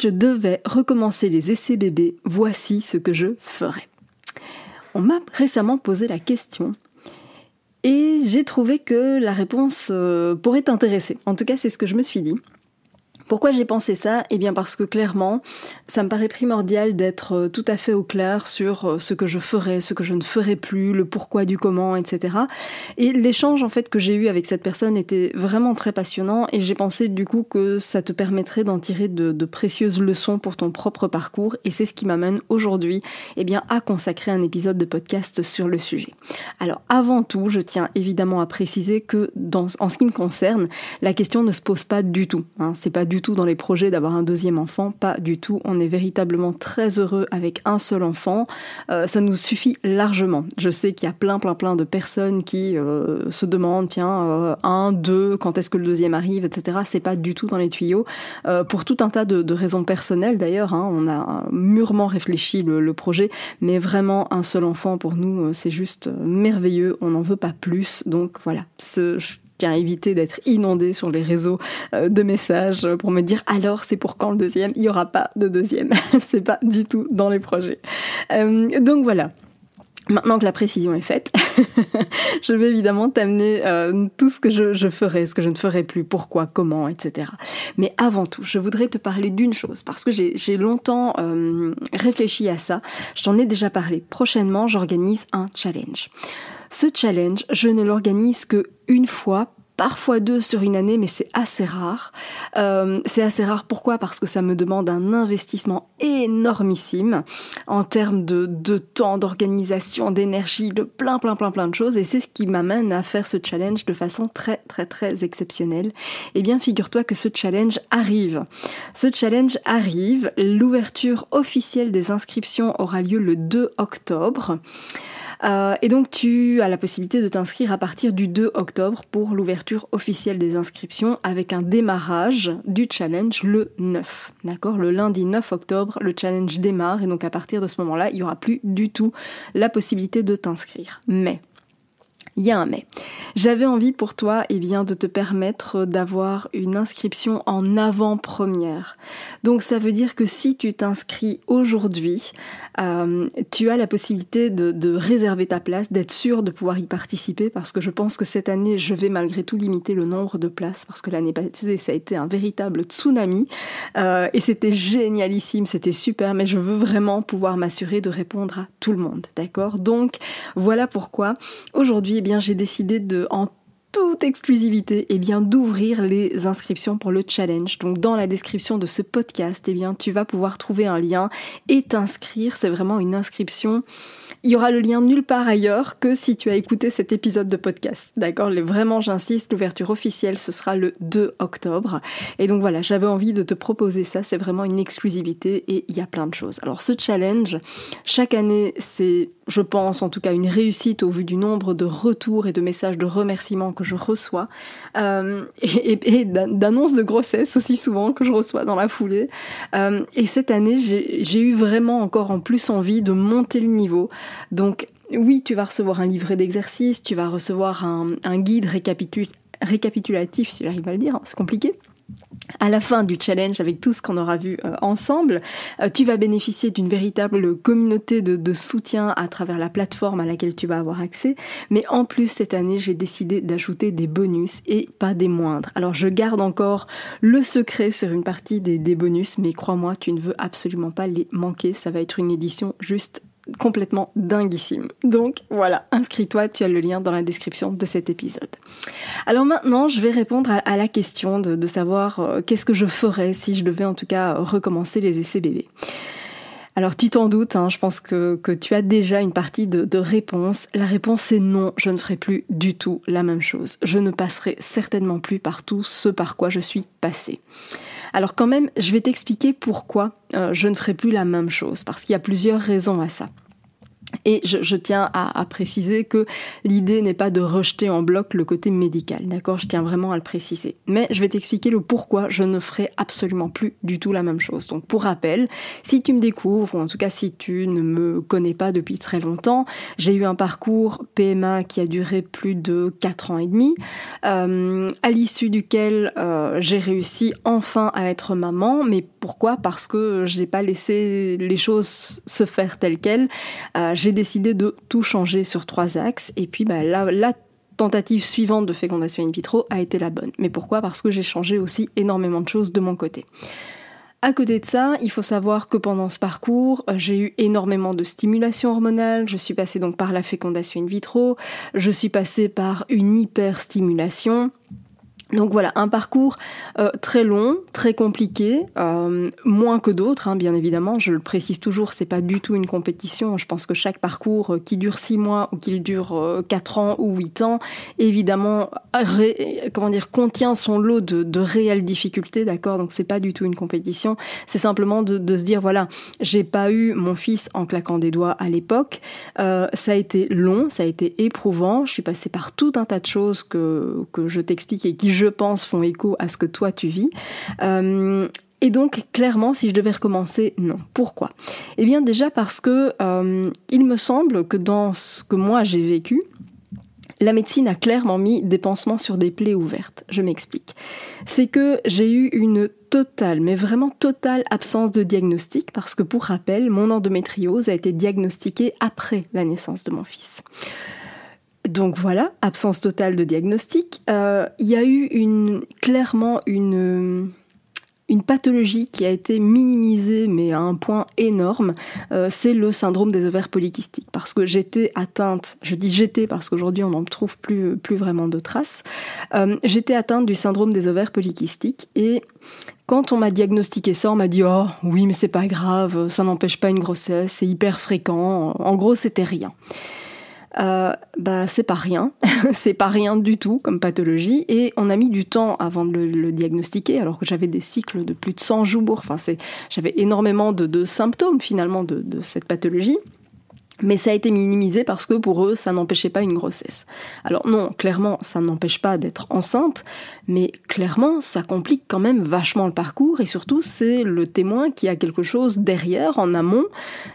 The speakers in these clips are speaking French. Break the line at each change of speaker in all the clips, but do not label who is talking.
Je devais recommencer les essais bébés, voici ce que je ferais. On m'a récemment posé la question et j'ai trouvé que la réponse euh, pourrait t'intéresser. En tout cas, c'est ce que je me suis dit. Pourquoi j'ai pensé ça? Eh bien parce que clairement, ça me paraît primordial d'être euh, tout à fait au clair sur euh, ce que je ferais, ce que je ne ferais plus, le pourquoi du comment, etc. Et l'échange en fait que j'ai eu avec cette personne était vraiment très passionnant et j'ai pensé du coup que ça te permettrait d'en tirer de, précieuses leçons pour ton propre parcours et c'est ce qui m'amène aujourd'hui eh à consacrer un épisode de podcast sur le sujet. Alors avant tout, je tiens évidemment à préciser que en ce qui me concerne, la question ne se pose pas du tout. Hein, tout dans les projets d'avoir un deuxième enfant, pas du tout. On est véritablement très heureux avec un seul enfant. Euh, ça nous suffit largement. Je sais qu'il y a plein, plein, plein de personnes qui euh, se demandent, tiens, euh, un, deux, quand est-ce que le deuxième arrive, etc. C'est pas du tout dans les tuyaux. pour tout un tas de, raisons personnelles d'ailleurs, hein, on a mûrement réfléchi le, projet, mais vraiment un seul enfant pour nous, c'est juste merveilleux. On n'en veut pas plus. Donc voilà, ce, tiens, éviter d'être inondé sur les réseaux euh, de messages pour me dire alors c'est pour quand le deuxième? Il n'y aura pas de deuxième. c'est pas du tout dans les projets. Euh, donc voilà. Maintenant que la précision est faite, je vais évidemment t'amener euh, tout ce que je, ferai, ce que je ne ferai plus, pourquoi, comment, etc. Mais avant tout, je voudrais te parler d'une chose, parce que j'ai longtemps euh, réfléchi à ça. Je t'en ai déjà parlé. Prochainement, j'organise un challenge. Ce challenge, je ne l'organise que une fois parfois deux sur une année, mais c'est assez rare. Euh, c'est assez rare pourquoi? Parce que ça me demande un investissement énormissime en termes de, de temps, d'organisation, d'énergie, de plein, plein, plein, plein de choses. Et c'est ce qui m'amène à faire ce challenge de façon très, très, très exceptionnelle. Eh bien, figure-toi que ce challenge arrive. Ce challenge arrive. L'ouverture officielle des inscriptions aura lieu le 2 octobre. Euh, et donc tu as la possibilité de t'inscrire à partir du 2 octobre pour l'ouverture officielle des inscriptions avec un démarrage du challenge le 9. D'accord? Le lundi 9 octobre, le challenge démarre et donc à partir de ce moment-là, il n'y aura plus du tout la possibilité de t'inscrire. Mais il y a un mais. J'avais envie pour toi eh bien, de te permettre d'avoir une inscription en avant-première. Donc ça veut dire que si tu t'inscris aujourd'hui, euh, tu as la possibilité de, réserver ta place, d'être sûr de pouvoir y participer, parce que je pense que cette année, je vais malgré tout limiter le nombre de places, parce que l'année passée, ça a été un véritable tsunami, euh, et c'était génialissime, c'était super, mais je veux vraiment pouvoir m'assurer de répondre à tout le monde, d'accord? Donc voilà pourquoi aujourd'hui, eh j'ai décidé de, en toute exclusivité, eh bien, d'ouvrir les inscriptions pour le challenge. Donc, dans la description de ce podcast, eh bien, tu vas pouvoir trouver un lien et t'inscrire. C'est vraiment une inscription il y aura le lien nulle part ailleurs que si tu as écouté cet épisode de podcast. D'accord? Vraiment, j'insiste, l'ouverture officielle, ce sera le 2 octobre. Et donc voilà, j'avais envie de te proposer ça. C'est vraiment une exclusivité et il y a plein de choses. Alors ce challenge, chaque année, c'est, je pense, en tout cas, une réussite au vu du nombre de retours et de messages de remerciements que je reçois. Euh, et, d'annonces de grossesse aussi souvent que je reçois dans la foulée. Euh, et cette année, j'ai eu vraiment encore en plus envie de monter le niveau. Donc oui, tu vas recevoir un livret d'exercices, tu vas recevoir un, guide récapitulatif, si j'arrive à le dire, hein, c'est compliqué. À la fin du challenge, avec tout ce qu'on aura vu euh, ensemble, euh, tu vas bénéficier d'une véritable communauté de, soutien à travers la plateforme à laquelle tu vas avoir accès. Mais en plus, cette année, j'ai décidé d'ajouter des bonus et pas des moindres. Alors, je garde encore le secret sur une partie des bonus, mais crois-moi, tu ne veux absolument pas les manquer. Ça va être une édition juste complètement dinguissime. Donc voilà, inscris-toi, tu as le lien dans la description de cet épisode. Alors maintenant, je vais répondre à, la question de, savoir euh, qu'est-ce que je ferais si je devais en tout cas recommencer les essais bébés. Alors tu t'en doutes, hein, je pense que, tu as déjà une partie de, de réponse. La réponse est non, je ne ferai plus du tout la même chose. Je ne passerai certainement plus par tout ce par quoi je suis passée. Alors quand même, je vais t'expliquer pourquoi euh, je ne ferai plus la même chose, parce qu'il y a plusieurs raisons à ça. Et je, tiens à, préciser que l'idée n'est pas de rejeter en bloc le côté médical, d'accord? Je tiens vraiment à le préciser. Mais je vais t'expliquer le pourquoi je ne ferai absolument plus du tout la même chose. Donc pour rappel, si tu me découvres, ou en tout cas si tu ne me connais pas depuis très longtemps, j'ai eu un parcours PMA qui a duré plus de 4 ans et demi, euh, à l'issue duquel euh, j'ai réussi enfin à être maman. Mais pourquoi? Parce que je n'ai pas laissé les choses se faire telles quelles. Euh, j'ai décidé de tout changer sur trois axes. Et puis bah, la, tentative suivante de fécondation in vitro a été la bonne. Mais pourquoi? Parce que j'ai changé aussi énormément de choses de mon côté. À côté de ça, il faut savoir que pendant ce parcours, j'ai eu énormément de stimulation hormonale. Je suis passée donc par la fécondation in vitro. Je suis passée par une hyperstimulation. Donc voilà, un parcours euh, très long, très compliqué, euh, moins que d'autres, hein, bien évidemment. Je le précise toujours, c'est pas du tout une compétition. Je pense que chaque parcours euh, qui dure six mois ou qu'il dure quatre ans ou huit ans, évidemment, comment dire, contient son lot de, de réelles difficultés, d'accord? Donc c'est pas du tout une compétition. C'est simplement de, de, se dire voilà, j'ai pas eu mon fils en claquant des doigts à l'époque. ça a été long, ça a été éprouvant. Je suis passée par tout un tas de choses que que je t'explique et qui je pense, font écho à ce que toi tu vis. Euh, et donc, clairement, si je devais recommencer, non. Pourquoi? Eh bien, déjà parce que euh, il me semble que dans ce que moi j'ai vécu, la médecine a clairement mis des pansements sur des plaies ouvertes. Je m'explique. C'est que j'ai eu une totale, mais vraiment totale absence de diagnostic, parce que pour rappel, mon endométriose a été diagnostiquée après la naissance de mon fils. Donc voilà, absence totale de diagnostic. Euh, il y a eu clairement une, une pathologie qui a été minimisée mais à un point énorme, euh, c'est le syndrome des ovaires polykystiques. Parce que j'étais atteinte, je dis j'étais parce qu'aujourd'hui on n'en trouve plus, vraiment de traces, euh, j'étais atteinte du syndrome des ovaires polykystiques et quand on m'a diagnostiqué ça, on m'a dit oh oui mais c'est pas grave, ça n'empêche pas une grossesse, c'est hyper fréquent. En gros c'était rien euh, bah c'est pas rien, c'est pas rien du tout comme pathologie. Et on a mis du temps avant de le, diagnostiquer alors que j'avais des cycles de plus de 100 jours, enfin j'avais énormément de, symptômes finalement de cette pathologie. Mais ça a été minimisé parce que pour eux, ça n'empêchait pas une grossesse. Alors non, clairement, ça n'empêche pas d'être enceinte, mais clairement, ça complique quand même vachement le parcours et surtout, c'est le témoin qui a quelque chose derrière, en amont,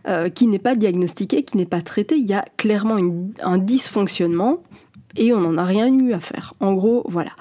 euh, qui n'est pas diagnostiqué, qui n'est pas traité. Il y a clairement un dysfonctionnement et on n'en a rien eu à faire. En gros, voilà.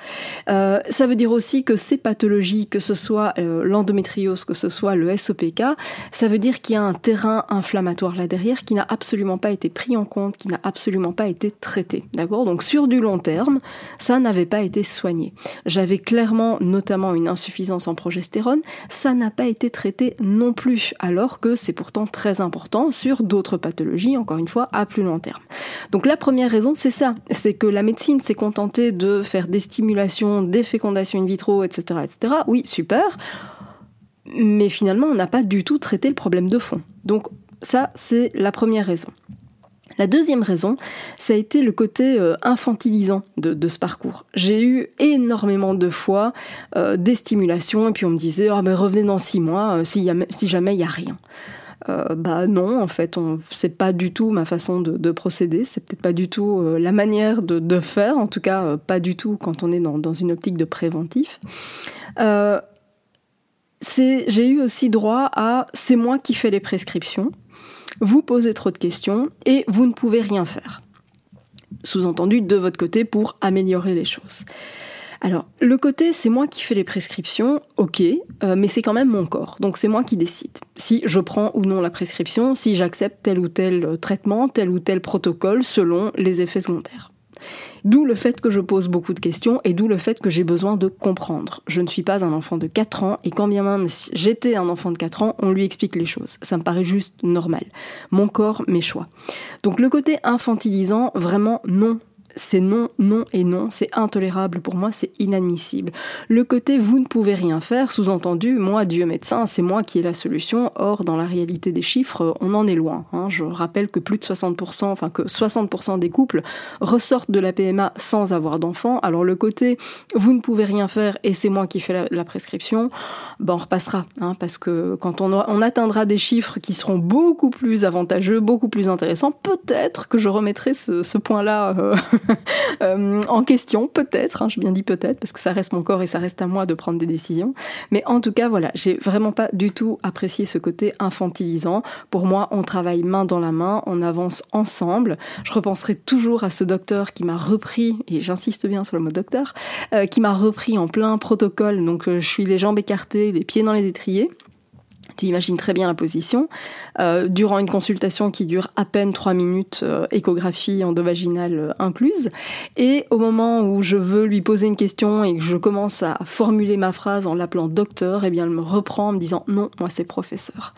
Euh, ça veut dire aussi que ces pathologies, que ce soit euh, l'endométriose, que ce soit le SOPK, ça veut dire qu'il y a un terrain inflammatoire là derrière qui n'a absolument pas été pris en compte, qui n'a absolument pas été traité. D'accord? Donc sur du long terme, ça n'avait pas été soigné. J'avais clairement notamment une insuffisance en progestérone, ça n'a pas été traité non plus, alors que c'est pourtant très important sur d'autres pathologies, encore une fois, à plus long terme. Donc la première raison, c'est ça, c'est la médecine s'est contentée de faire des stimulations, des fécondations in vitro, etc., etc. Oui, super. Mais finalement, on n'a pas du tout traité le problème de fond. Donc ça, c'est la première raison. La deuxième raison, ça a été le côté euh, infantilisant de, ce parcours. J'ai eu énormément de fois euh, des stimulations et puis on me disait oh, revenez dans six mois euh, si jamais il n'y a rien. Euh, bah non, en fait, c'est pas du tout ma façon de, procéder, c'est peut-être pas du tout euh, la manière de, faire, en tout cas euh, pas du tout quand on est dans, une optique de préventif. j'ai eu aussi droit à c'est moi qui fais les prescriptions, vous posez trop de questions et vous ne pouvez rien faire. Sous-entendu de votre côté pour améliorer les choses. Alors, le côté c'est moi qui fais les prescriptions, ok, euh, mais c'est quand même mon corps, donc c'est moi qui décide si je prends ou non la prescription, si j'accepte tel ou tel euh, traitement, tel ou tel protocole selon les effets secondaires. D'où le fait que je pose beaucoup de questions et d'où le fait que j'ai besoin de comprendre. Je ne suis pas un enfant de 4 ans et quand bien même j'étais un enfant de 4 ans, on lui explique les choses. Ça me paraît juste normal. Mon corps, mes choix. Donc le côté infantilisant, vraiment non, c'est non, non et non, c'est intolérable pour moi, c'est inadmissible. Le côté vous ne pouvez rien faire, sous-entendu, moi, Dieu médecin, c'est moi qui ai la solution. Or, dans la réalité des chiffres, on en est loin. Hein. Je rappelle que plus de 60%, enfin que 60% des couples ressortent de la PMA sans avoir d'enfant. Alors le côté vous ne pouvez rien faire et c'est moi qui fais la, prescription, ben on repassera, hein, parce que quand on, atteindra des chiffres qui seront beaucoup plus avantageux, beaucoup plus intéressants, peut-être que je remettrai ce, point-là. Euh, en question, peut-être, hein, je bien dit peut-être, parce que ça reste mon corps et ça reste à moi de prendre des décisions. Mais en tout cas, voilà, j'ai vraiment pas du tout apprécié ce côté infantilisant. Pour moi, on travaille main dans la main, on avance ensemble. Je repenserai toujours à ce docteur qui m'a repris, et j'insiste bien sur le mot docteur, euh, qui m'a repris en plein protocole. Donc, euh, je suis les jambes écartées, les pieds dans les étriers. Tu imagines très bien la position. Euh, durant une consultation qui dure à peine trois minutes, euh, échographie endovaginale euh, incluse, et au moment où je veux lui poser une question et que je commence à formuler ma phrase en l'appelant docteur, eh bien elle me reprend en me disant non, moi c'est professeur.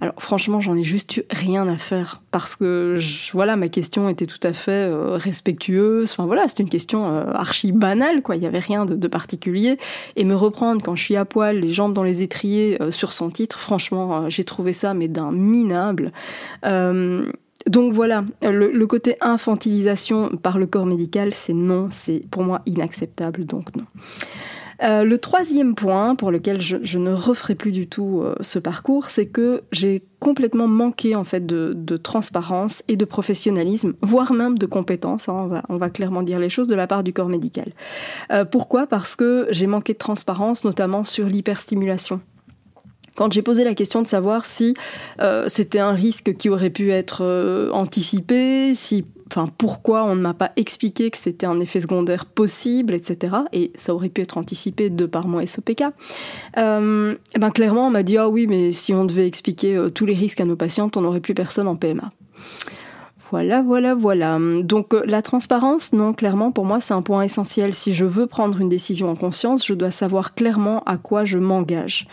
Alors franchement, j'en ai juste eu rien à faire parce que voilà, ma question était tout à fait respectueuse. Enfin voilà, c'était une question archi banale, quoi. Il y avait rien de, de, particulier. Et me reprendre quand je suis à poil, les jambes dans les étriers sur son titre, franchement franchement, euh, j'ai trouvé ça mais d'un minable. Euh, donc voilà, le, côté infantilisation par le corps médical, c'est non, c'est pour moi inacceptable, donc non. Euh, le troisième point pour lequel je, ne referai plus du tout ce parcours, c'est que j'ai complètement manqué en fait de, transparence et de professionnalisme, voire même de compétence. Hein, on, va, on va clairement dire les choses de la part du corps médical. pourquoi? Parce que j'ai manqué de transparence, notamment sur l'hyperstimulation. Quand j'ai posé la question de savoir si euh, c'était un risque qui aurait pu être euh, anticipé, si, enfin, pourquoi on ne m'a pas expliqué que c'était un effet secondaire possible, etc. Et ça aurait pu être anticipé de par mon SOPK. Euh, et ben clairement, on m'a dit ah oui, mais si on devait expliquer tous les risques à nos patientes, on n'aurait plus personne en PMA. Voilà, voilà, voilà. Donc euh, la transparence, non, clairement, pour moi, c'est un point essentiel. Si je veux prendre une décision en conscience, je dois savoir clairement à quoi je m'engage.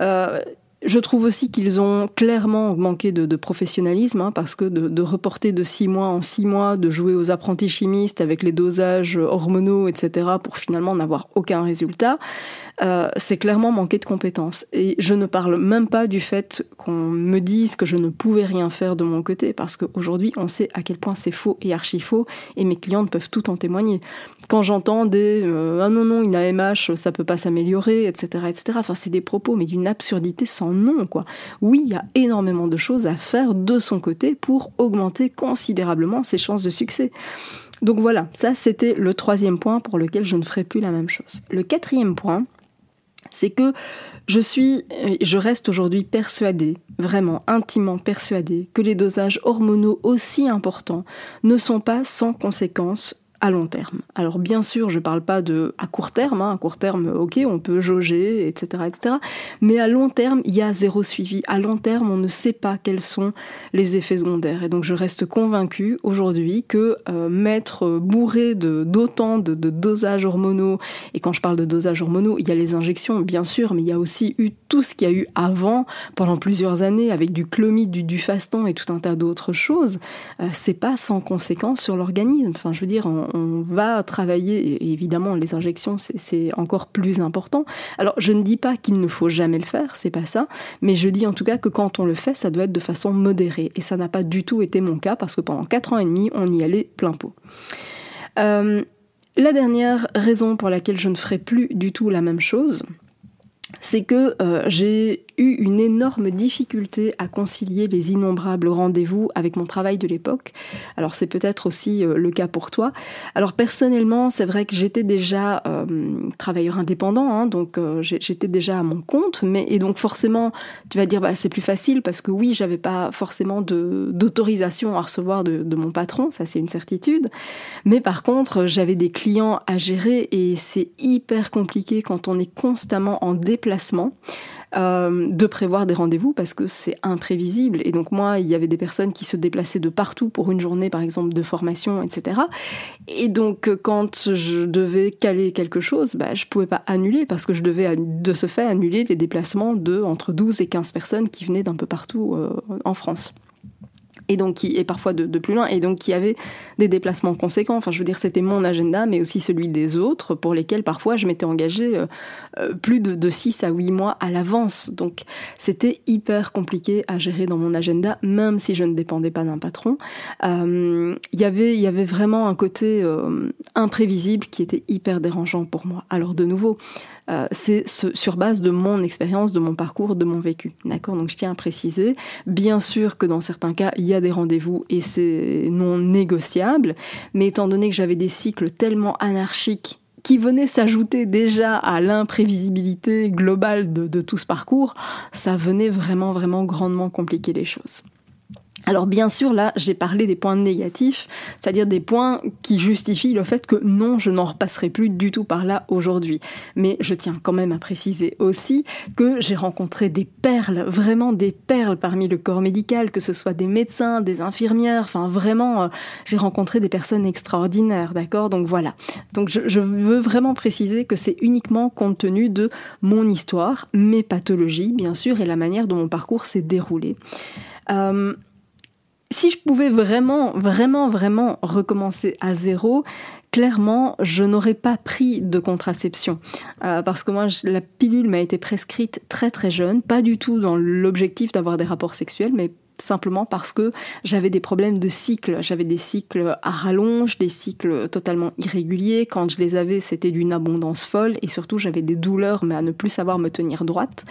Euh, je trouve aussi qu'ils ont clairement manqué de, professionnalisme, hein, parce que de, reporter de six mois en six mois, de jouer aux apprentis chimistes avec les dosages hormonaux, etc., pour finalement n'avoir aucun résultat, euh, c'est clairement manquer de compétences. Et je ne parle même pas du fait qu'on me dise que je ne pouvais rien faire de mon côté, parce qu'aujourd'hui, on sait à quel point c'est faux et archi faux, et mes clientes peuvent tout en témoigner. Quand j'entends des euh, ah non non une AMH ça peut pas s'améliorer, etc., etc. Enfin, c'est des propos mais d'une absurdité sans non, quoi. Oui, il y a énormément de choses à faire de son côté pour augmenter considérablement ses chances de succès. Donc voilà, ça c'était le troisième point pour lequel je ne ferai plus la même chose. Le quatrième point, c'est que je suis, je reste aujourd'hui persuadée, vraiment intimement persuadée, que les dosages hormonaux aussi importants ne sont pas sans conséquences à long terme. Alors bien sûr, je ne parle pas de à court terme, hein. à court terme, ok, on peut jauger, etc., etc. Mais à long terme, il y a zéro suivi. À long terme, on ne sait pas quels sont les effets secondaires. Et donc je reste convaincue aujourd'hui que euh, mettre bourré de d'autant de, de, dosages hormonaux, et quand je parle de dosages hormonaux, il y a les injections, bien sûr, mais il y a aussi eu tout ce qu'il y a eu avant, pendant plusieurs années, avec du clomide, du, du faston et tout un tas d'autres choses. Euh, c'est pas sans conséquence sur l'organisme. Enfin, je veux dire, on va travailler, et évidemment les injections c'est encore plus important. Alors je ne dis pas qu'il ne faut jamais le faire, c'est pas ça, mais je dis en tout cas que quand on le fait, ça doit être de façon modérée. Et ça n'a pas du tout été mon cas parce que pendant 4 ans et demi, on y allait plein pot. Euh, la dernière raison pour laquelle je ne ferai plus du tout la même chose, c'est que euh, j'ai eu une énorme difficulté à concilier les innombrables rendez-vous avec mon travail de l'époque. Alors c'est peut-être aussi euh, le cas pour toi. Alors personnellement, c'est vrai que j'étais déjà euh, travailleur indépendant, hein, donc j'étais déjà à mon compte, mais et donc forcément, tu vas dire bah c'est plus facile parce que oui, j'avais pas forcément d'autorisation à recevoir de, de mon patron, ça c'est une certitude. Mais par contre, j'avais des clients à gérer et c'est hyper compliqué quand on est constamment en déplacement euh, de prévoir des rendez-vous parce que c'est imprévisible. Et donc moi, il y avait des personnes qui se déplaçaient de partout pour une journée, par exemple, de formation, etc. Et donc quand je devais caler quelque chose, bah, je pouvais pas annuler parce que je devais de ce fait annuler les déplacements de entre 12 et 15 personnes qui venaient d'un peu partout euh, en France et donc qui est parfois de, plus loin et donc qui avait des déplacements conséquents. Enfin, je veux dire, c'était mon agenda, mais aussi celui des autres pour lesquels parfois je m'étais engagée euh, euh, plus de, de 6 à 8 mois à l'avance. Donc c'était hyper compliqué à gérer dans mon agenda, même si je ne dépendais pas d'un patron. Euh, Il y avait vraiment un côté imprévisible qui était hyper dérangeant pour moi. Alors de nouveau, euh, c'est sur base de mon expérience, de mon parcours, de mon vécu. D'accord? Donc je tiens à préciser, bien sûr que dans certains cas, il y a des rendez-vous et c'est non négociable, mais étant donné que j'avais des cycles tellement anarchiques qui venaient s'ajouter déjà à l'imprévisibilité globale de, tout ce parcours, ça venait vraiment, vraiment grandement compliquer les choses. Alors bien sûr, là, j'ai parlé des points négatifs, c'est-à-dire des points qui justifient le fait que non, je n'en repasserai plus du tout par là aujourd'hui. Mais je tiens quand même à préciser aussi que j'ai rencontré des perles, vraiment des perles parmi le corps médical, que ce soit des médecins, des infirmières, enfin vraiment, euh, j'ai rencontré des personnes extraordinaires, d'accord? Donc voilà. Donc je, veux vraiment préciser que c'est uniquement compte tenu de mon histoire, mes pathologies, bien sûr, et la manière dont mon parcours s'est déroulé. Euh, si je pouvais vraiment, vraiment, vraiment recommencer à zéro, clairement, je n'aurais pas pris de contraception. Euh, parce que moi, la pilule m'a été prescrite très très jeune, pas du tout dans l'objectif d'avoir des rapports sexuels, mais simplement parce que j'avais des problèmes de cycle. J'avais des cycles à rallonge, des cycles totalement irréguliers. Quand je les avais, c'était d'une abondance folle et surtout j'avais des douleurs, mais à ne plus savoir me tenir droite.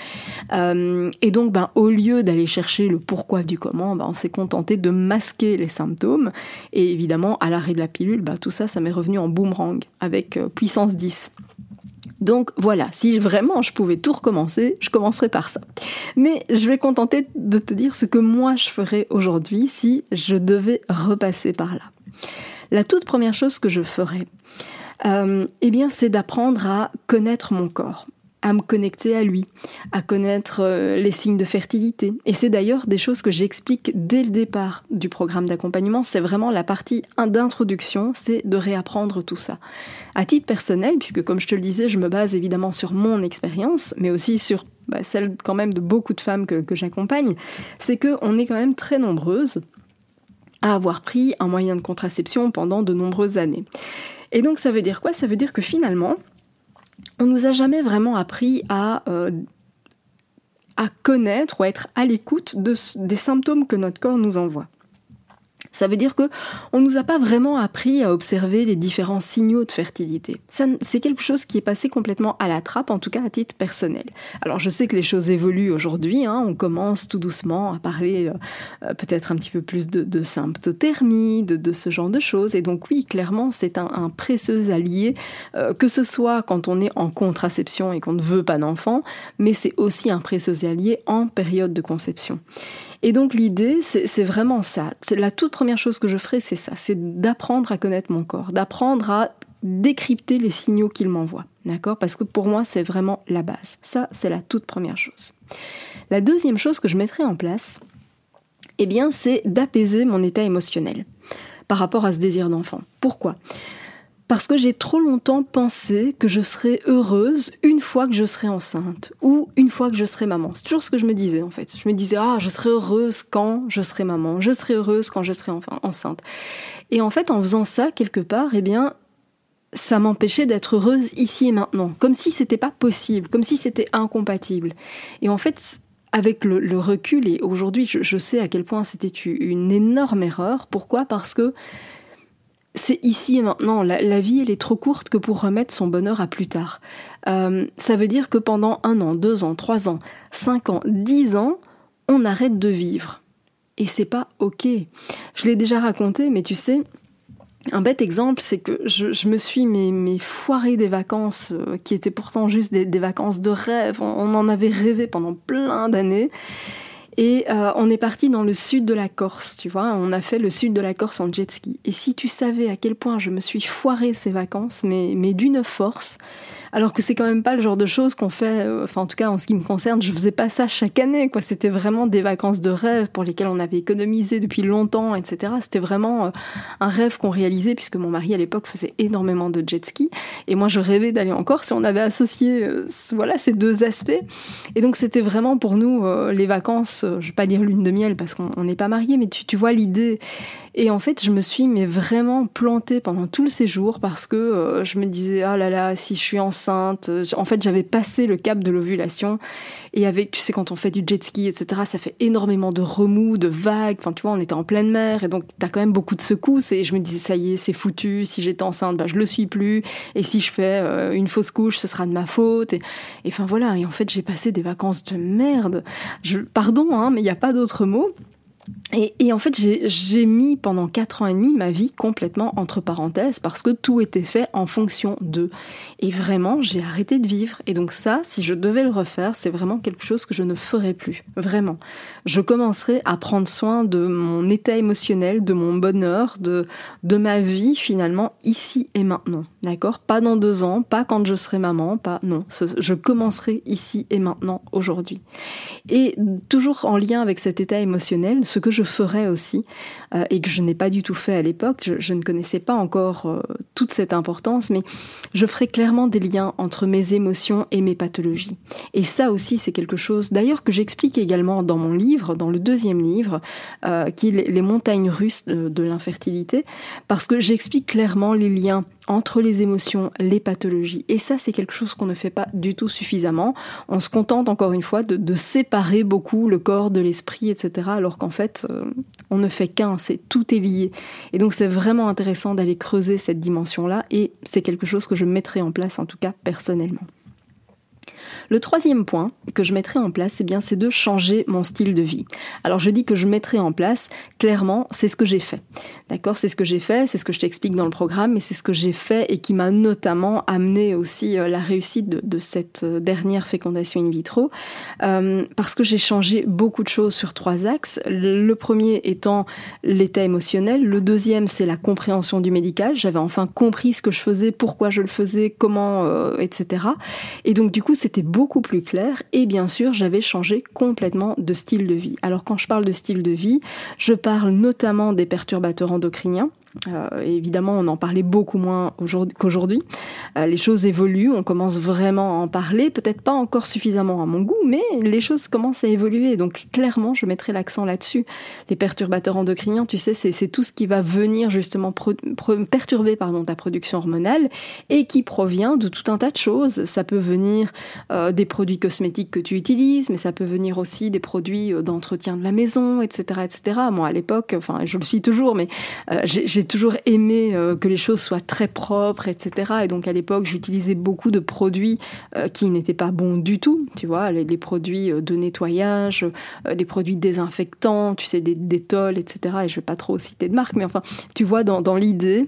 Euh, et donc, ben, au lieu d'aller chercher le pourquoi du comment, ben, on s'est contenté de masquer les symptômes. Et évidemment, à l'arrêt de la pilule, ben, tout ça, ça m'est revenu en boomerang avec euh, puissance 10. Donc voilà, si vraiment je pouvais tout recommencer, je commencerais par ça. Mais je vais contenter de te dire ce que moi je ferais aujourd'hui si je devais repasser par là. La toute première chose que je ferais, euh, eh bien, c'est d'apprendre à connaître mon corps à me connecter à lui, à connaître euh, les signes de fertilité. Et c'est d'ailleurs des choses que j'explique dès le départ du programme d'accompagnement. C'est vraiment la partie d'introduction, c'est de réapprendre tout ça. À titre personnel, puisque comme je te le disais, je me base évidemment sur mon expérience, mais aussi sur bah, celle quand même de beaucoup de femmes que, que j'accompagne, c'est qu'on est quand même très nombreuses à avoir pris un moyen de contraception pendant de nombreuses années. Et donc ça veut dire quoi? Ça veut dire que finalement, on nous a jamais vraiment appris à, euh, à connaître ou à être à l'écoute des symptômes que notre corps nous envoie. Ça veut dire que on nous a pas vraiment appris à observer les différents signaux de fertilité. C'est quelque chose qui est passé complètement à la trappe, en tout cas à titre personnel. Alors je sais que les choses évoluent aujourd'hui. Hein, on commence tout doucement à parler euh, euh, peut-être un petit peu plus de, symptothermie, de, ce genre de choses. Et donc oui, clairement, c'est un, précieux allié, euh, que ce soit quand on est en contraception et qu'on ne veut pas d'enfant, mais c'est aussi un précieux allié en période de conception. Et donc l'idée, c'est vraiment ça. La toute première chose que je ferai, c'est ça, c'est d'apprendre à connaître mon corps, d'apprendre à décrypter les signaux qu'il m'envoie. D'accord? Parce que pour moi, c'est vraiment la base. Ça, c'est la toute première chose. La deuxième chose que je mettrai en place, eh bien, c'est d'apaiser mon état émotionnel par rapport à ce désir d'enfant. Pourquoi? Parce que j'ai trop longtemps pensé que je serais heureuse une fois que je serais enceinte ou une fois que je serais maman. C'est toujours ce que je me disais en fait. Je me disais ah je serai heureuse quand je serai maman, je serai heureuse quand je serai enfin enceinte. Et en fait en faisant ça quelque part, eh bien ça m'empêchait d'être heureuse ici et maintenant, comme si c'était pas possible, comme si c'était incompatible. Et en fait avec le, recul et aujourd'hui je, je sais à quel point c'était une énorme erreur. Pourquoi? Parce que c'est ici et maintenant. La, vie, elle est trop courte que pour remettre son bonheur à plus tard. Euh, ça veut dire que pendant un an, deux ans, trois ans, cinq ans, dix ans, on arrête de vivre. Et c'est pas ok. Je l'ai déjà raconté, mais tu sais, un bête exemple, c'est que je, me suis foiré des vacances euh, qui étaient pourtant juste des, vacances de rêve. on en avait rêvé pendant plein d'années. Et euh, on est parti dans le sud de la Corse, tu vois. On a fait le sud de la Corse en jet ski. Et si tu savais à quel point je me suis foiré ces vacances, mais, mais d'une force, alors que c'est quand même pas le genre de choses qu'on fait, euh, enfin en tout cas en ce qui me concerne, je faisais pas ça chaque année, quoi. C'était vraiment des vacances de rêve pour lesquelles on avait économisé depuis longtemps, etc. C'était vraiment euh, un rêve qu'on réalisait puisque mon mari à l'époque faisait énormément de jet ski et moi je rêvais d'aller encore si on avait associé, euh, voilà, ces deux aspects. Et donc c'était vraiment pour nous les vacances, je vais pas dire lune de miel parce qu'on n'est pas mariés, mais tu, tu vois l'idée. Et en fait, je me suis mais vraiment plantée pendant tout le séjour parce que je me disais ah là là, si je suis enceinte enceinte. En fait, j'avais passé le cap de l'ovulation. Et avec, tu sais, quand on fait du jet ski, etc., ça fait énormément de remous, de vagues. Enfin, tu vois, on était en pleine mer. Et donc, t'as quand même beaucoup de secousses. Et je me disais, ça y est, c'est foutu. Si j'étais enceinte, bah, je le suis plus. Et si je fais euh, une fausse couche, ce sera de ma faute. Et enfin, voilà. Et en fait, j'ai passé des vacances de merde. Je, pardon, hein, mais il n'y a pas d'autre mot. Et, en fait, j'ai mis pendant quatre ans et demi ma vie complètement entre parenthèses parce que tout était fait en fonction d'eux. Et vraiment, j'ai arrêté de vivre. Et donc ça, si je devais le refaire, c'est vraiment quelque chose que je ne ferais plus. Vraiment. Je commencerai à prendre soin de mon état émotionnel, de mon bonheur, de, de ma vie finalement ici et maintenant. D'accord? Pas dans deux ans, pas quand je serai maman, pas non. Je commencerai ici et maintenant, aujourd'hui. Et toujours en lien avec cet état émotionnel, ce que je ferais aussi, euh, et que je n'ai pas du tout fait à l'époque, je, ne connaissais pas encore euh, toute cette importance, mais je ferai clairement des liens entre mes émotions et mes pathologies. Et ça aussi, c'est quelque chose, d'ailleurs, que j'explique également dans mon livre, dans le deuxième livre, euh, qui est Les montagnes russes de l'infertilité, parce que j'explique clairement les liens entre les émotions, les pathologies. Et ça, c'est quelque chose qu'on ne fait pas du tout suffisamment. On se contente encore une fois de, séparer beaucoup le corps de l'esprit, etc. Alors qu'en fait, euh, on ne fait qu'un, c'est tout est lié. Et donc c'est vraiment intéressant d'aller creuser cette dimension-là. Et c'est quelque chose que je mettrai en place, en tout cas personnellement. Le troisième point que je mettrai en place, c'est eh bien, c'est de changer mon style de vie. Alors je dis que je mettrai en place, clairement, c'est ce que j'ai fait. D'accord C'est ce que j'ai fait, c'est ce que je t'explique dans le programme, mais c'est ce que j'ai fait et qui m'a notamment amené aussi euh, la réussite de, cette euh, dernière fécondation in vitro, euh, parce que j'ai changé beaucoup de choses sur trois axes. Le premier étant l'état émotionnel, le deuxième c'est la compréhension du médical. J'avais enfin compris ce que je faisais, pourquoi je le faisais, comment, etc. Et donc du coup c'était beaucoup plus clair et bien sûr j'avais changé complètement de style de vie. Alors quand je parle de style de vie, je parle notamment des perturbateurs endocriniens euh, évidemment, on en parlait beaucoup moins qu'aujourd'hui. Euh, les choses évoluent, on commence vraiment à en parler, peut-être pas encore suffisamment à mon goût, mais les choses commencent à évoluer. Donc clairement, je mettrai l'accent là-dessus. Les perturbateurs endocriniens, tu sais, c'est tout ce qui va venir justement perturber pardon, ta production hormonale et qui provient de tout un tas de choses. Ça peut venir euh, des produits cosmétiques que tu utilises, mais ça peut venir aussi des produits d'entretien de la maison, etc., etc. Moi, à l'époque, enfin, je le suis toujours, mais j'ai toujours aimé euh, que les choses soient très propres, etc. Et donc à l'époque, j'utilisais beaucoup de produits euh, qui n'étaient pas bons du tout, tu vois, les, produits euh, de nettoyage, les produits désinfectants, tu sais, des détols, etc. Et je vais pas trop citer de marque, mais enfin, tu vois, dans, dans l'idée,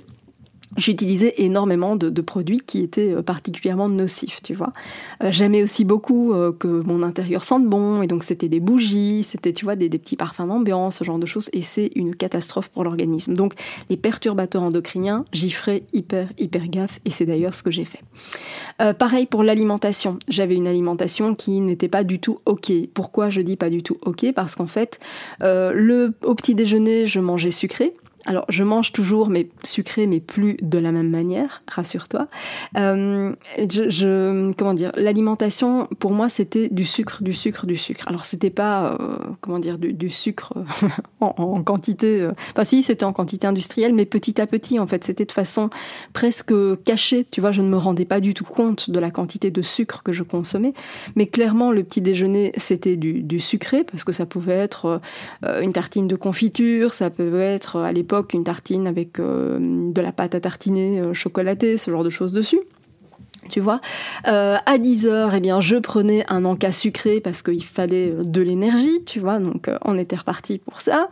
j'utilisais énormément de, produits qui étaient euh, particulièrement nocifs, tu vois. Euh, j'aimais aussi beaucoup euh, que mon intérieur sente bon, et donc c'était des bougies, c'était, tu vois, des, petits parfums d'ambiance, ce genre de choses, et c'est une catastrophe pour l'organisme. Donc les perturbateurs endocriniens, j'y ferai hyper, hyper gaffe, et c'est d'ailleurs ce que j'ai fait. pareil pour l'alimentation. J'avais une alimentation qui n'était pas du tout ok. Pourquoi je dis pas du tout ok? Parce qu'en fait, le, au petit déjeuner, je mangeais sucré, alors, je mange toujours, mais sucré, mais plus de la même manière, rassure-toi. Euh, comment dire, l'alimentation, pour moi, c'était du sucre, du sucre, du sucre. Alors, c'était pas, euh, comment dire, du, sucre en, quantité. Euh, enfin, si, c'était en quantité industrielle, mais petit à petit, en fait, c'était de façon presque cachée. Tu vois, je ne me rendais pas du tout compte de la quantité de sucre que je consommais. Mais clairement, le petit déjeuner, c'était du, du sucré, parce que ça pouvait être une tartine de confiture, ça pouvait être à l'époque une tartine avec euh, de la pâte à tartiner euh, chocolatée, ce genre de choses dessus. Tu vois. Euh, à 10 heures, eh bien, je prenais un encas sucré parce qu'il fallait euh, de l'énergie, tu vois, donc euh, on était reparti pour ça.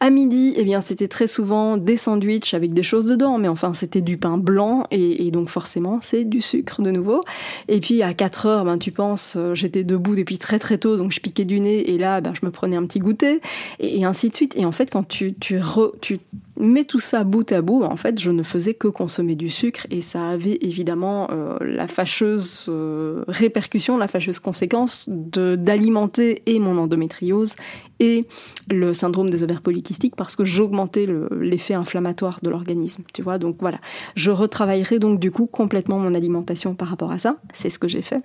À midi, eh bien, c'était très souvent des sandwichs avec des choses dedans, mais enfin, c'était du pain blanc et, donc forcément, c'est du sucre de nouveau. Et puis à 4 heures, ben, tu penses, j'étais debout depuis très très tôt, donc je piquais du nez et là, ben, je me prenais un petit goûter et, ainsi de suite. Et en fait, quand tu, tu, tu mets tout ça bout à bout, en fait, je ne faisais que consommer du sucre et ça avait évidemment la fâcheuse euh, répercussion, la fâcheuse conséquence d'alimenter et mon endométriose et le syndrome des ovaires polykystiques parce que j'augmentais l'effet inflammatoire de l'organisme. Tu vois, donc voilà. Je retravaillerai donc du coup complètement mon alimentation par rapport à ça. C'est ce que j'ai fait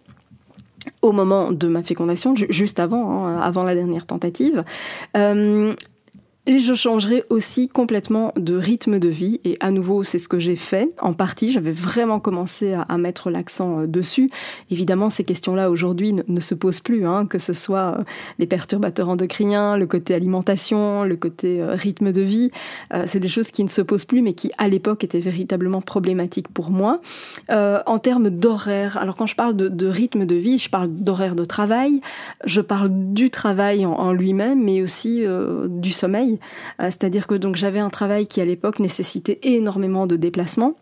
au moment de ma fécondation, juste avant, hein, avant la dernière tentative. Euh, et je changerai aussi complètement de rythme de vie. Et à nouveau, c'est ce que j'ai fait. En partie, j'avais vraiment commencé à, mettre l'accent euh, dessus. Évidemment, ces questions-là aujourd'hui ne, se posent plus, hein, que ce soit euh, les perturbateurs endocriniens, le côté alimentation, le côté euh, rythme de vie. c'est des choses qui ne se posent plus, mais qui à l'époque étaient véritablement problématiques pour moi. en termes d'horaire, alors quand je parle de, rythme de vie, je parle d'horaire de travail, je parle du travail en, en lui-même, mais aussi du sommeil. Euh, c'est-à-dire que donc j'avais un travail qui à l'époque nécessitait énormément de déplacements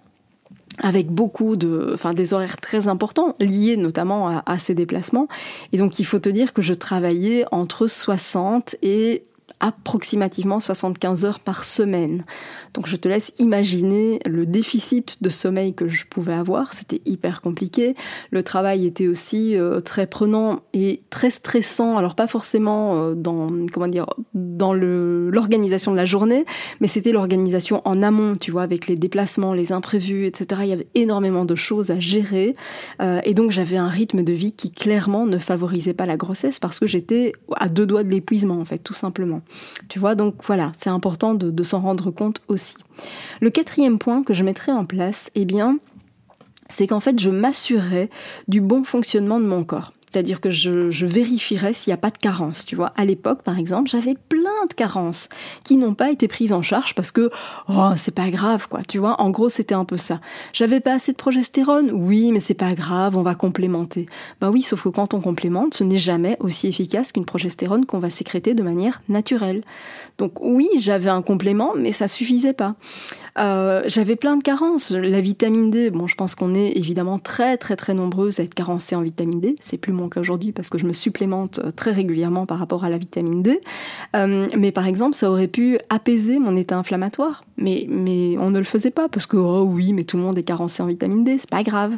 avec beaucoup de, enfin des horaires très importants liés notamment à, à, ces déplacements. Et donc il faut te dire que je travaillais entre 60 et approximativement 75 heures par semaine. Donc je te laisse imaginer le déficit de sommeil que je pouvais avoir, c'était hyper compliqué. Le travail était aussi euh, très prenant et très stressant, alors pas forcément euh, dans comment dire dans l'organisation de la journée, mais c'était l'organisation en amont, tu vois, avec les déplacements, les imprévus, etc. Il y avait énormément de choses à gérer euh, et donc j'avais un rythme de vie qui clairement ne favorisait pas la grossesse parce que j'étais à deux doigts de l'épuisement en fait, tout simplement. Tu vois, donc voilà, c'est important de, s'en rendre compte aussi. Le quatrième point que je mettrai en place, eh bien, c'est qu'en fait, je m'assurerai du bon fonctionnement de mon corps. C'est-à-dire que je, je vérifierais s'il n'y a pas de carence. Tu vois, à l'époque, par exemple, j'avais plein de carences qui n'ont pas été prises en charge parce que oh c'est pas grave quoi. Tu vois, en gros c'était un peu ça. J'avais pas assez de progestérone? Oui, mais c'est pas grave, on va complémenter. Bah oui, sauf que quand on complémente, ce n'est jamais aussi efficace qu'une progestérone qu'on va sécréter de manière naturelle. Donc oui, j'avais un complément, mais ça suffisait pas. Euh, j'avais plein de carences. La vitamine D, bon, je pense qu'on est évidemment très très très nombreuses à être carencées en vitamine D. C'est plus mon aujourd'hui parce que je me supplémente euh, très régulièrement par rapport à la vitamine D. Euh, mais par exemple, ça aurait pu apaiser mon état inflammatoire. Mais, mais on ne le faisait pas parce que, oh oui, mais tout le monde est carencé en vitamine D, c'est pas grave.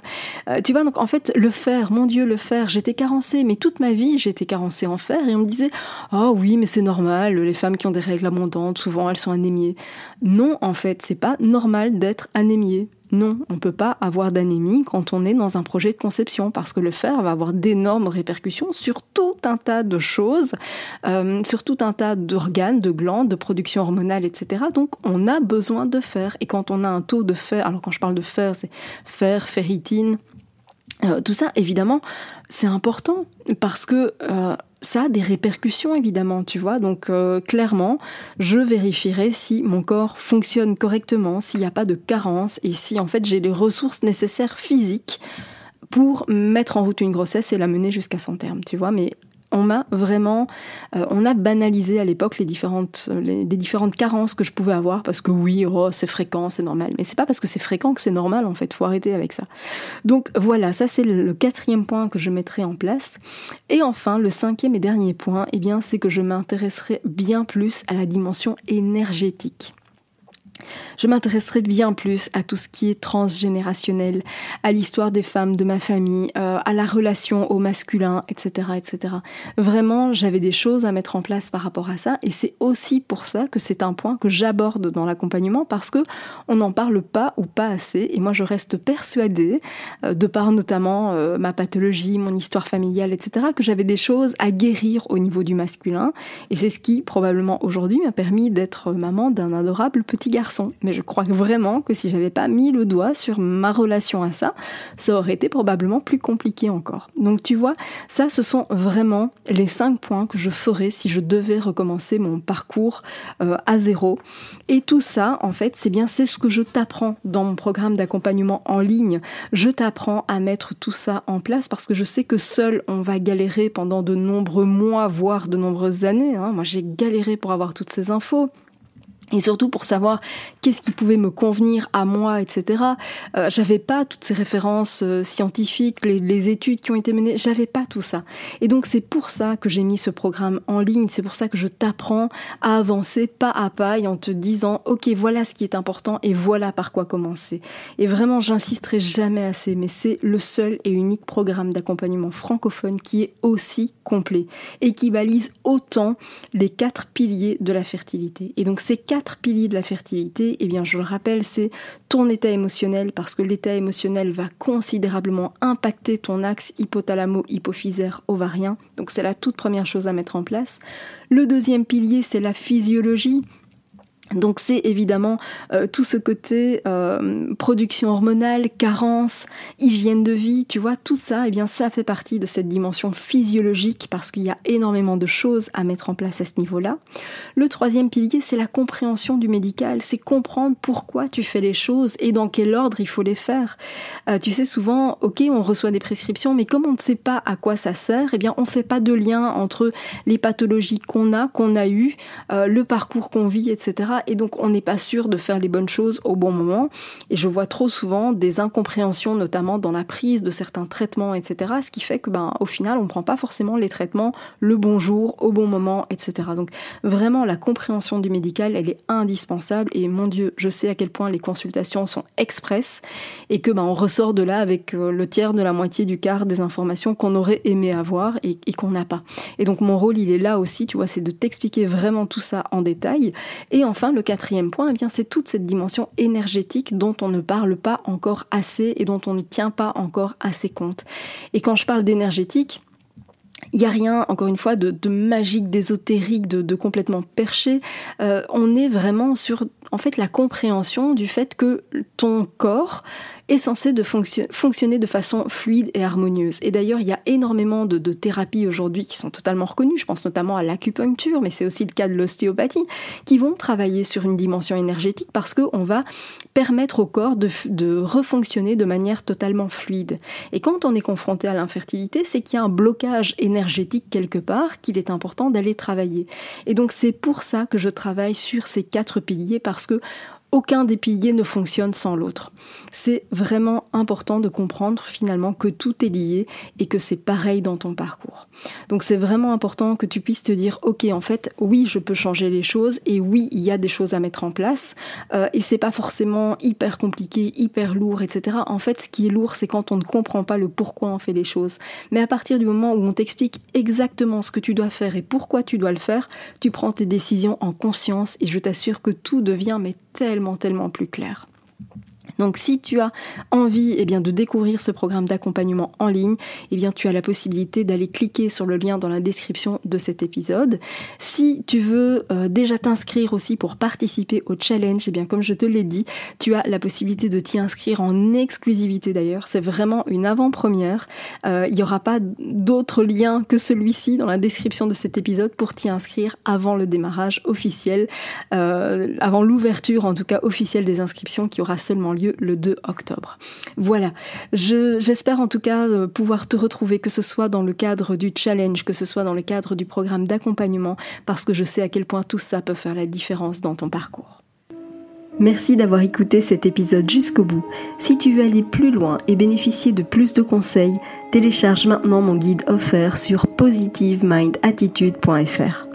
tu vois, donc en fait, le fer, mon Dieu, le fer, j'étais carencée, mais toute ma vie, j'étais carencée en fer et on me disait, oh oui, mais c'est normal, les femmes qui ont des règles abondantes, souvent elles sont anémiées. Non, en fait, c'est pas normal d'être anémié. Non, on ne peut pas avoir d'anémie quand on est dans un projet de conception, parce que le fer va avoir d'énormes répercussions sur tout un tas de choses, euh, sur tout un tas d'organes, de glandes, de production hormonale, etc. Donc on a besoin de fer. Et quand on a un taux de fer, alors quand je parle de fer, c'est fer, ferritine, euh, tout ça, évidemment, c'est important parce que euh, ça a des répercussions évidemment, tu vois. Donc euh, clairement, je vérifierai si mon corps fonctionne correctement, s'il n'y a pas de carence et si en fait j'ai les ressources nécessaires physiques pour mettre en route une grossesse et la mener jusqu'à son terme, tu vois. Mais on m'a vraiment, euh, on a banalisé à l'époque les différentes, les, différentes carences que je pouvais avoir parce que oui, oh, c'est fréquent, c'est normal. Mais c'est pas parce que c'est fréquent que c'est normal en fait. Faut arrêter avec ça. Donc voilà, ça c'est le, quatrième point que je mettrai en place. Et enfin, le cinquième et dernier point, eh bien, c'est que je m'intéresserai bien plus à la dimension énergétique. Je m'intéresserai bien plus à tout ce qui est transgénérationnel, à l'histoire des femmes de ma famille, euh, à la relation au masculin, etc., etc. Vraiment, j'avais des choses à mettre en place par rapport à ça, et c'est aussi pour ça que c'est un point que j'aborde dans l'accompagnement parce que on n'en parle pas ou pas assez. Et moi, je reste persuadée, euh, de par notamment euh, ma pathologie, mon histoire familiale, etc., que j'avais des choses à guérir au niveau du masculin. Et c'est ce qui probablement aujourd'hui m'a permis d'être maman d'un adorable petit garçon mais je crois vraiment que si j'avais pas mis le doigt sur ma relation à ça, ça aurait été probablement plus compliqué encore. Donc tu vois, ça ce sont vraiment les cinq points que je ferais si je devais recommencer mon parcours euh, à zéro. Et tout ça, en fait, c'est bien c'est ce que je t'apprends dans mon programme d'accompagnement en ligne. Je t'apprends à mettre tout ça en place parce que je sais que seul on va galérer pendant de nombreux mois, voire de nombreuses années. Hein. Moi j'ai galéré pour avoir toutes ces infos et surtout pour savoir qu'est-ce qui pouvait me convenir à moi, etc. Euh, j'avais pas toutes ces références euh, scientifiques, les, études qui ont été menées, j'avais pas tout ça. Et donc c'est pour ça que j'ai mis ce programme en ligne, c'est pour ça que je t'apprends à avancer pas à pas et en te disant ok voilà ce qui est important et voilà par quoi commencer. Et vraiment j'insisterai jamais assez, mais c'est le seul et unique programme d'accompagnement francophone qui est aussi complet et qui balise autant les quatre piliers de la fertilité. Et donc ces quatre piliers de la fertilité, eh bien, je le rappelle, c'est ton état émotionnel, parce que l'état émotionnel va considérablement impacter ton axe hypothalamo-hypophysaire ovarien. Donc, c'est la toute première chose à mettre en place. Le deuxième pilier, c'est la physiologie. Donc c'est évidemment euh, tout ce côté euh, production hormonale, carence, hygiène de vie, tu vois, tout ça, eh bien ça fait partie de cette dimension physiologique parce qu'il y a énormément de choses à mettre en place à ce niveau-là. Le troisième pilier, c'est la compréhension du médical, c'est comprendre pourquoi tu fais les choses et dans quel ordre il faut les faire. Euh, tu sais souvent, ok, on reçoit des prescriptions, mais comme on ne sait pas à quoi ça sert, eh bien on fait pas de lien entre les pathologies qu'on a, qu'on a eues, le parcours qu'on vit, etc et donc on n'est pas sûr de faire les bonnes choses au bon moment. Et je vois trop souvent des incompréhensions, notamment dans la prise de certains traitements, etc. Ce qui fait que, ben, au final, on ne prend pas forcément les traitements le bon jour, au bon moment, etc. Donc vraiment, la compréhension du médical, elle est indispensable. Et mon Dieu, je sais à quel point les consultations sont express et que, ben, on ressort de là avec euh, le tiers de la moitié du quart des informations qu'on aurait aimé avoir et, et qu'on n'a pas. Et donc mon rôle, il est là aussi, tu vois, c'est de t'expliquer vraiment tout ça en détail. Et enfin, le quatrième point, eh bien, c'est toute cette dimension énergétique dont on ne parle pas encore assez et dont on ne tient pas encore assez compte. Et quand je parle d'énergétique, il n'y a rien, encore une fois, de, magique, d'ésotérique, de, complètement perché. Euh, on est vraiment sur, en fait, la compréhension du fait que ton corps est censé de fonctionner de façon fluide et harmonieuse. Et d'ailleurs, il y a énormément de, thérapies aujourd'hui qui sont totalement reconnues. Je pense notamment à l'acupuncture, mais c'est aussi le cas de l'ostéopathie, qui vont travailler sur une dimension énergétique parce qu'on va permettre au corps de, de refonctionner de manière totalement fluide. Et quand on est confronté à l'infertilité, c'est qu'il y a un blocage énergétique quelque part qu'il est important d'aller travailler. Et donc c'est pour ça que je travaille sur ces quatre piliers parce que aucun des piliers ne fonctionne sans l'autre. C'est vraiment important de comprendre finalement que tout est lié et que c'est pareil dans ton parcours. Donc c'est vraiment important que tu puisses te dire ok en fait oui je peux changer les choses et oui il y a des choses à mettre en place euh, et c'est pas forcément hyper compliqué, hyper lourd, etc. En fait ce qui est lourd c'est quand on ne comprend pas le pourquoi on fait les choses. Mais à partir du moment où on t'explique exactement ce que tu dois faire et pourquoi tu dois le faire, tu prends tes décisions en conscience et je t'assure que tout devient mais tellement, tellement plus clair. Donc si tu as envie eh de découvrir ce programme d'accompagnement en ligne, eh tu as la possibilité d'aller cliquer sur le lien dans la description de cet épisode. Si tu veux euh, déjà t'inscrire aussi pour participer au challenge, eh bien, comme je te l'ai dit, tu as la possibilité de t'y inscrire en exclusivité d'ailleurs. C'est vraiment une avant-première. Euh, il n'y aura pas d'autre lien que celui-ci dans la description de cet épisode pour t'y inscrire avant le démarrage officiel, euh, avant l'ouverture en tout cas officielle des inscriptions qui aura seulement lieu le 2 octobre. Voilà, j'espère en tout cas euh, pouvoir te retrouver, que ce soit dans le cadre du challenge, que ce soit dans le cadre du programme d'accompagnement, parce que je sais à quel point tout ça peut faire la différence dans ton parcours. Merci d'avoir écouté cet épisode jusqu'au bout. Si tu veux aller plus loin et bénéficier de plus de conseils, télécharge maintenant mon guide offert sur positivemindattitude.fr.